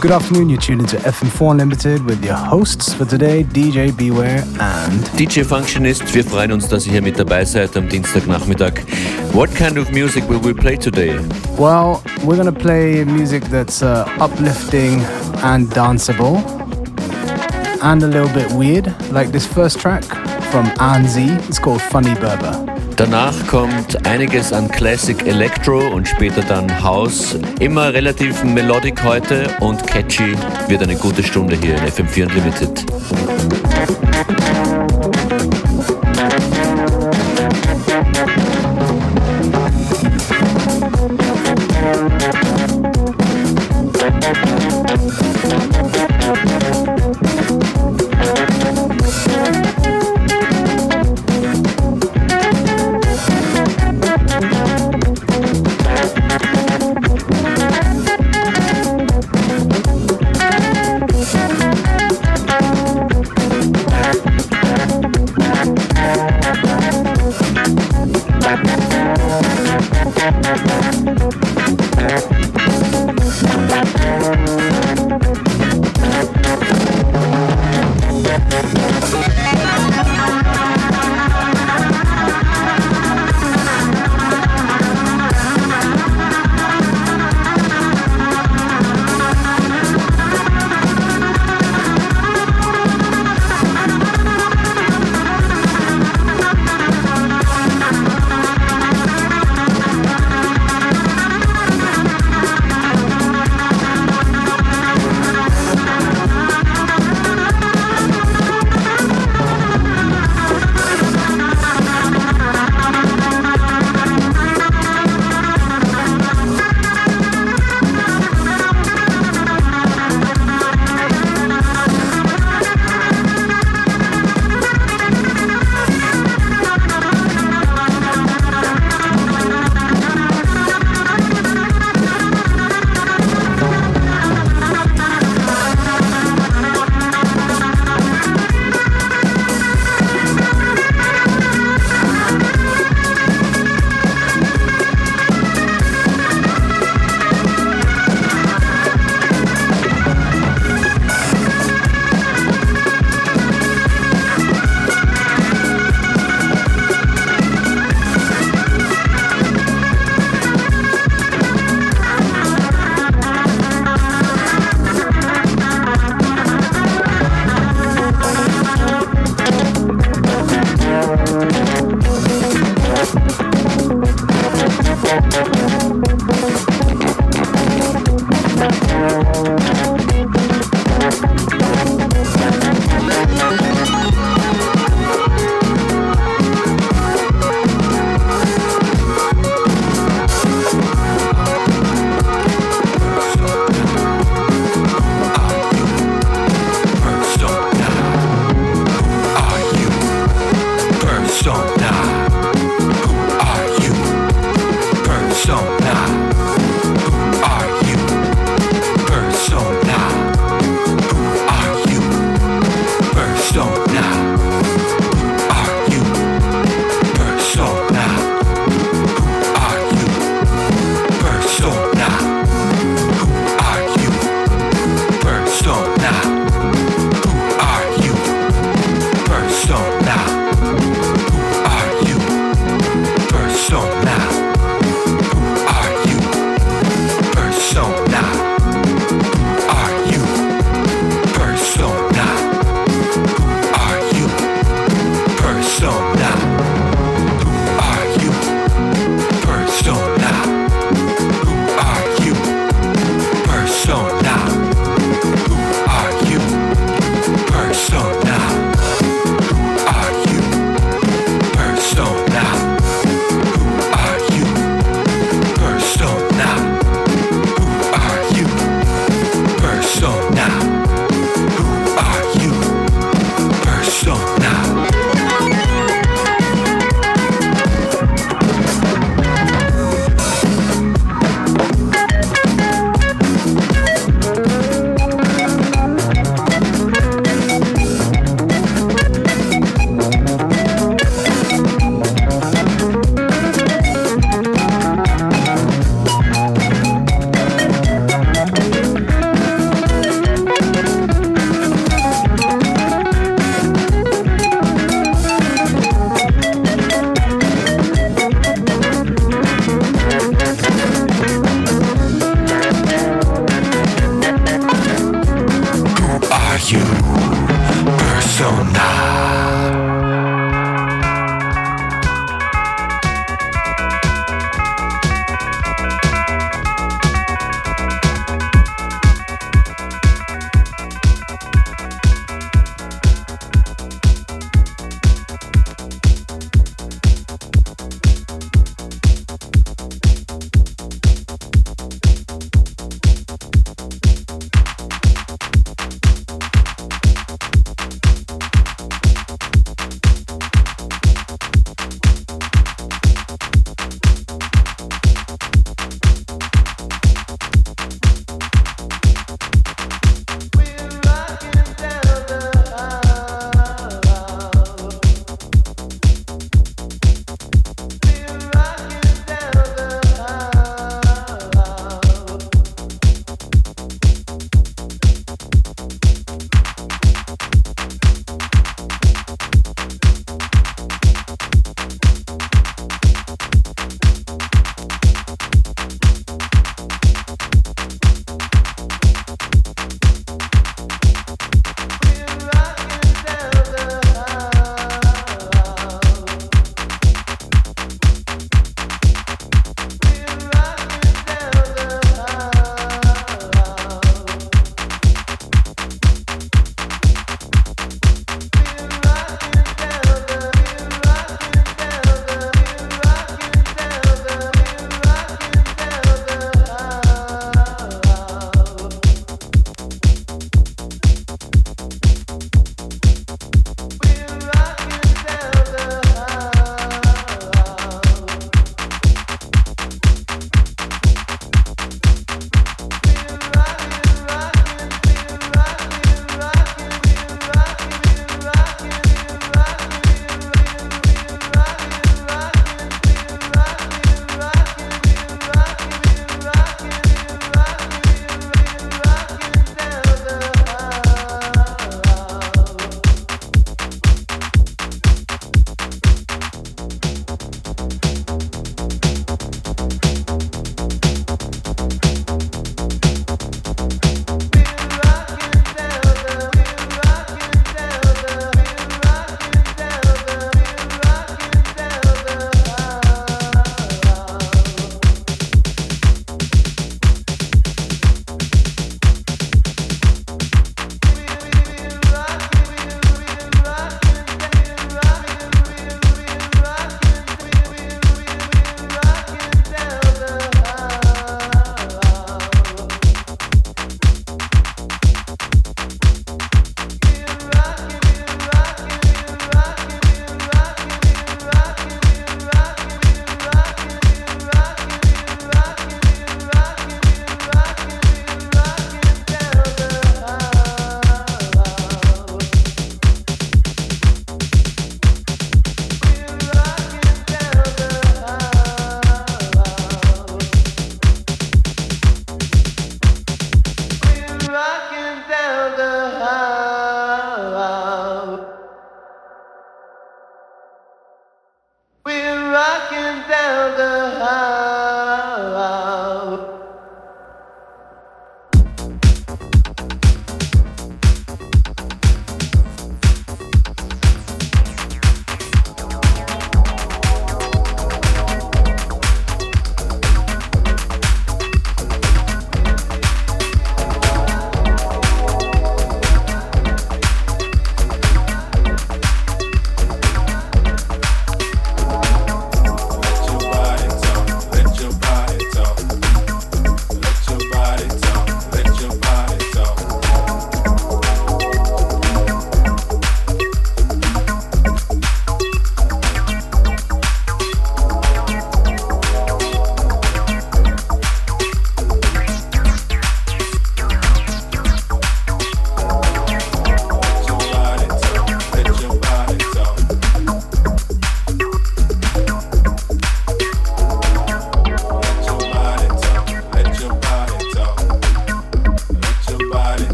Good afternoon, you're tuned into FM4 Unlimited with your hosts for today, DJ Beware and DJ Functionist. Wir freuen uns, dass ihr hier mit dabei seid am Dienstagnachmittag. What kind of music will we play today? Well, we're gonna play music that's uh, uplifting and danceable and a little bit weird, like this first track from Anzi. It's called Funny Berber. Danach kommt einiges an Classic Electro und später dann House. Immer relativ melodic heute und catchy. Wird eine gute Stunde hier in FM4 Unlimited.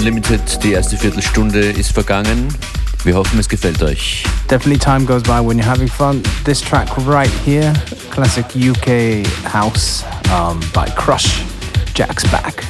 Unlimited. Die erste Viertelstunde ist vergangen. Wir hoffen, es gefällt euch. Definitely time goes by when you're having fun. This track right here, classic UK house um, by Crush, Jack's Back.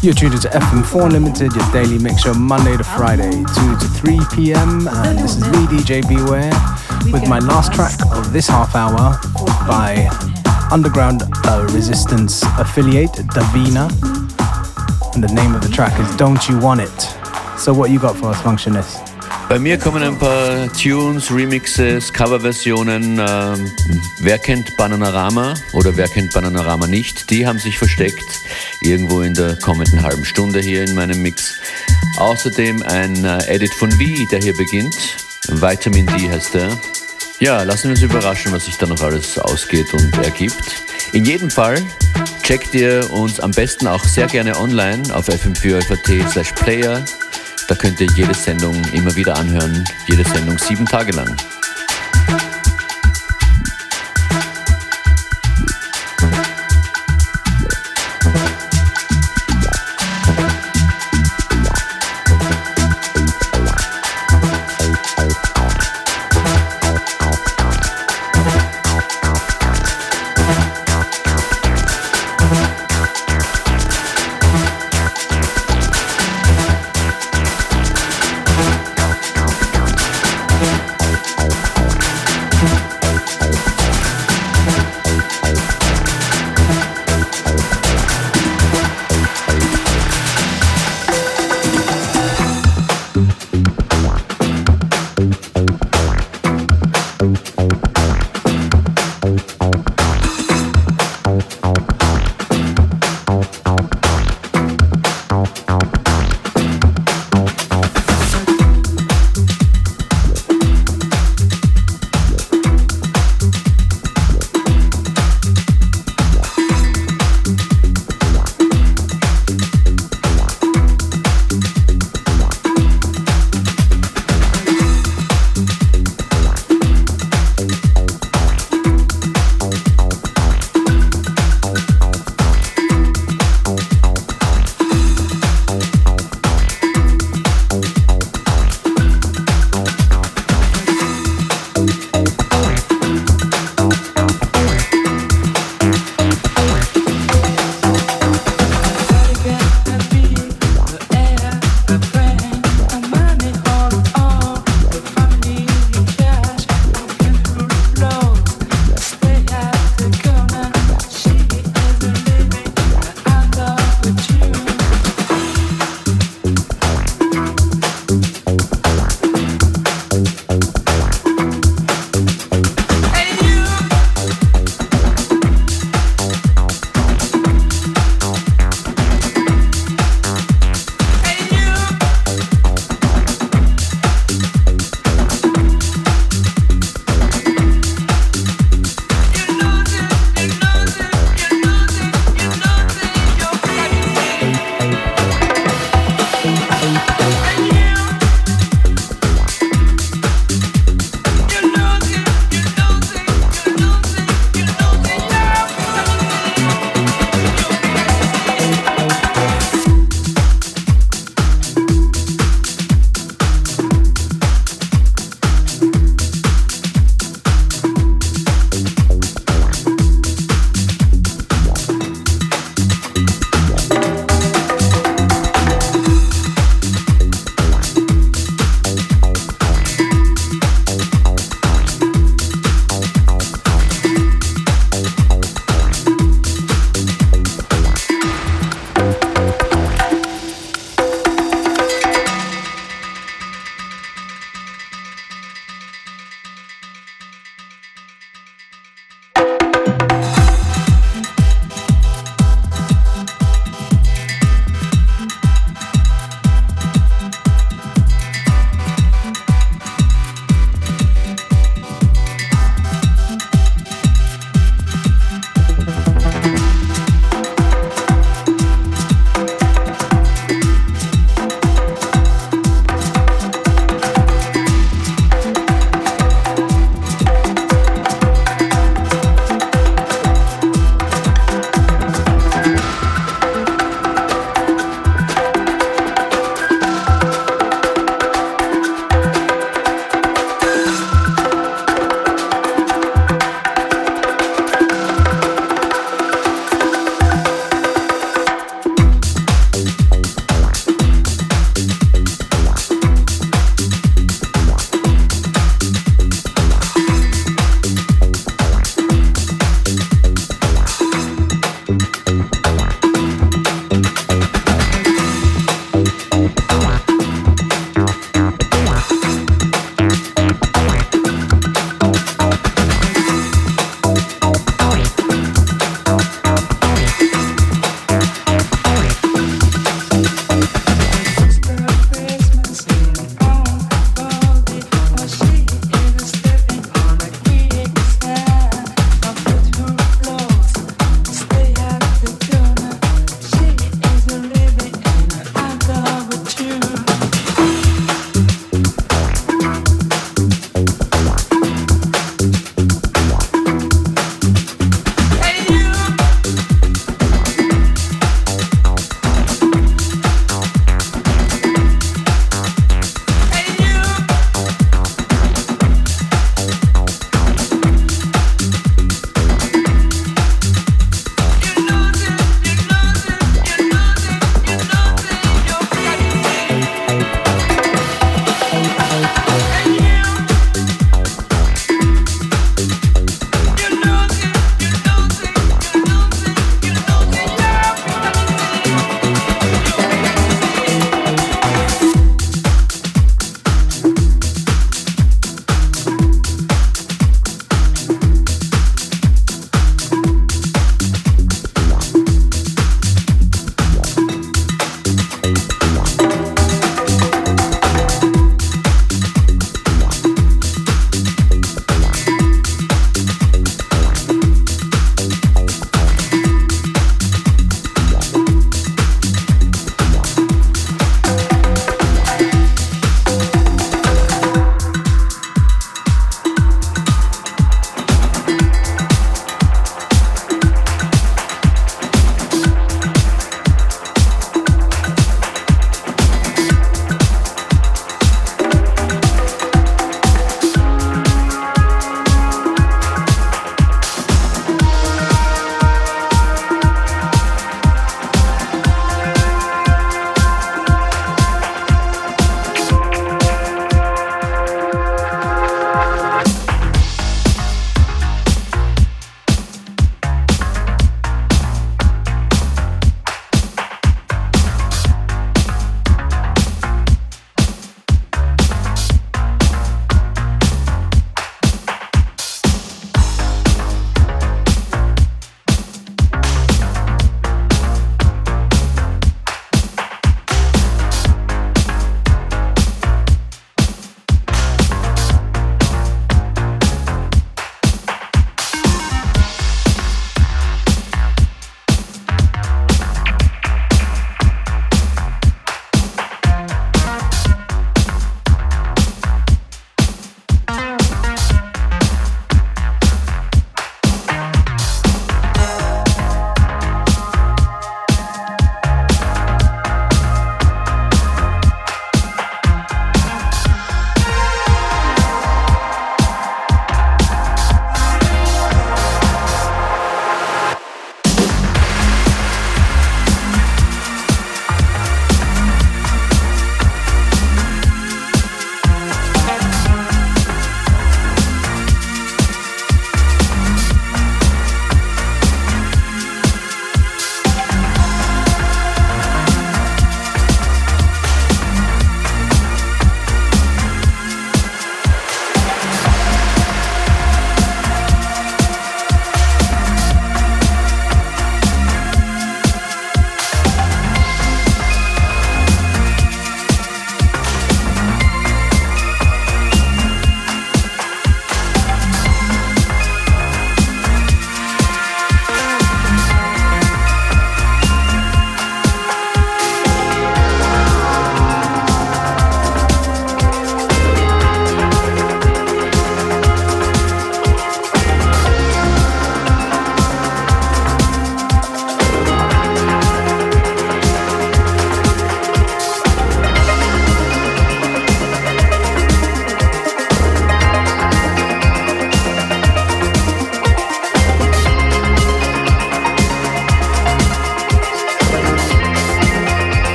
You're tuned to FM4 Limited, your daily mix show Monday to Friday, 2 to 3 p.m. And this is me, DJ Beware, with my last track of this half hour by Underground uh, Resistance affiliate Davina. And the name of the track is Don't You Want It. So, what you got for us, Functionist? Bei mir kommen ein paar Tunes, Remixes, Coverversionen. Ähm, wer kennt Bananarama oder wer kennt Bananarama nicht? Die haben sich versteckt irgendwo in der kommenden halben Stunde hier in meinem Mix. Außerdem ein äh, Edit von V, der hier beginnt. Vitamin D heißt der. Ja, lassen wir uns überraschen, was sich da noch alles ausgeht und ergibt. In jedem Fall checkt ihr uns am besten auch sehr gerne online auf fm4.at slash player. Da könnt ihr jede Sendung immer wieder anhören, jede Sendung sieben Tage lang.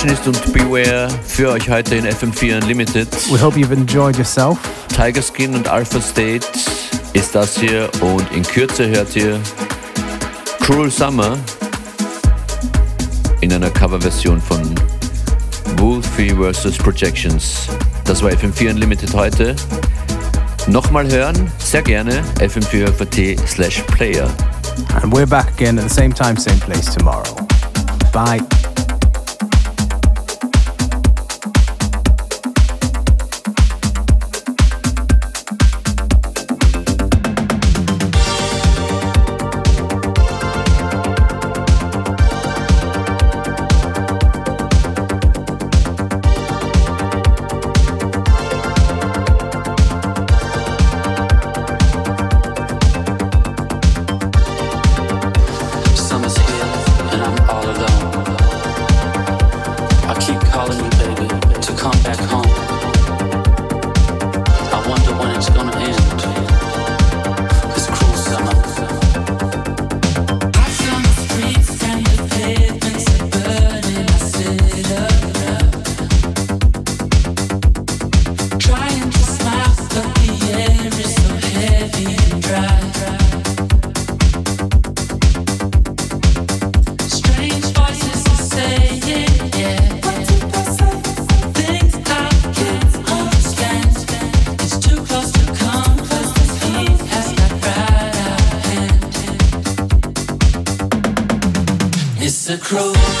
Perfectionist und Beware für euch heute in FM4 Unlimited. We hope you've enjoyed yourself. Tiger Skin und Alpha State ist das hier und in Kürze hört ihr Cruel Summer in einer Coverversion von Wolfie vs. Projections. Das war FM4 Unlimited heute. Nochmal hören, sehr gerne, fm4.at slash player. And we're back again at the same time, same place tomorrow. Bye. The cruel